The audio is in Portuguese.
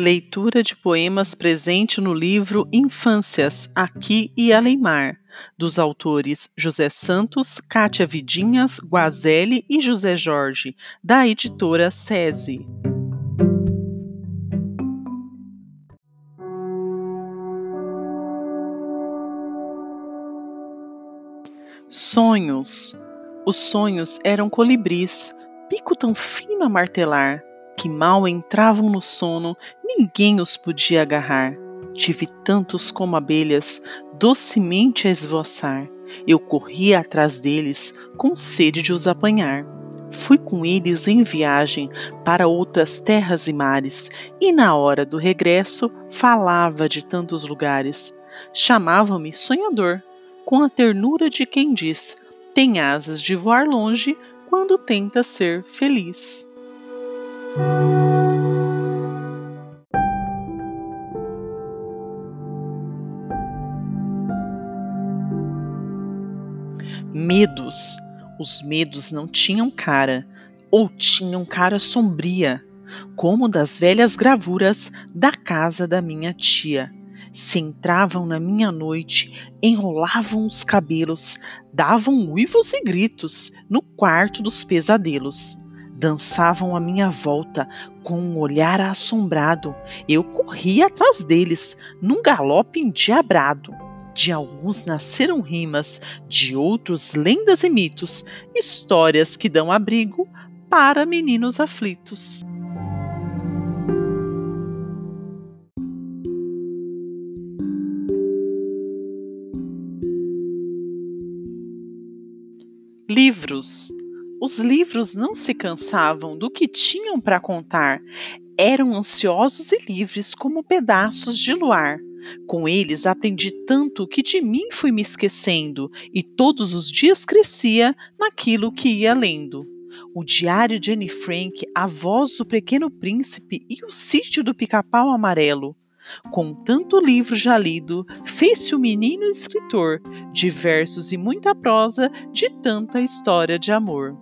Leitura de poemas presente no livro Infâncias, Aqui e Alemar, dos autores José Santos, Cátia Vidinhas, Guazelli e José Jorge, da editora SESI. Sonhos. Os sonhos eram colibris, pico tão fino a martelar, que mal entravam no sono, ninguém os podia agarrar. Tive tantos como abelhas, docemente a esvoaçar. Eu corria atrás deles, com sede de os apanhar. Fui com eles em viagem para outras terras e mares, e na hora do regresso falava de tantos lugares. Chamavam-me sonhador, com a ternura de quem diz: tem asas de voar longe quando tenta ser feliz. Medos. Os medos não tinham cara, ou tinham cara sombria, como das velhas gravuras da casa da minha tia. Se entravam na minha noite, enrolavam os cabelos, davam uivos e gritos no quarto dos pesadelos dançavam à minha volta com um olhar assombrado. Eu corria atrás deles, num galope endiabrado. De alguns nasceram rimas, de outros lendas e mitos, histórias que dão abrigo para meninos aflitos. Livros os livros não se cansavam do que tinham para contar, eram ansiosos e livres como pedaços de luar. Com eles aprendi tanto que de mim fui me esquecendo e todos os dias crescia naquilo que ia lendo. O Diário de Anne Frank, A Voz do Pequeno Príncipe e O Sítio do Pica-Pau Amarelo. Com tanto livro já lido, fez-se o menino escritor, de versos e muita prosa, de tanta história de amor.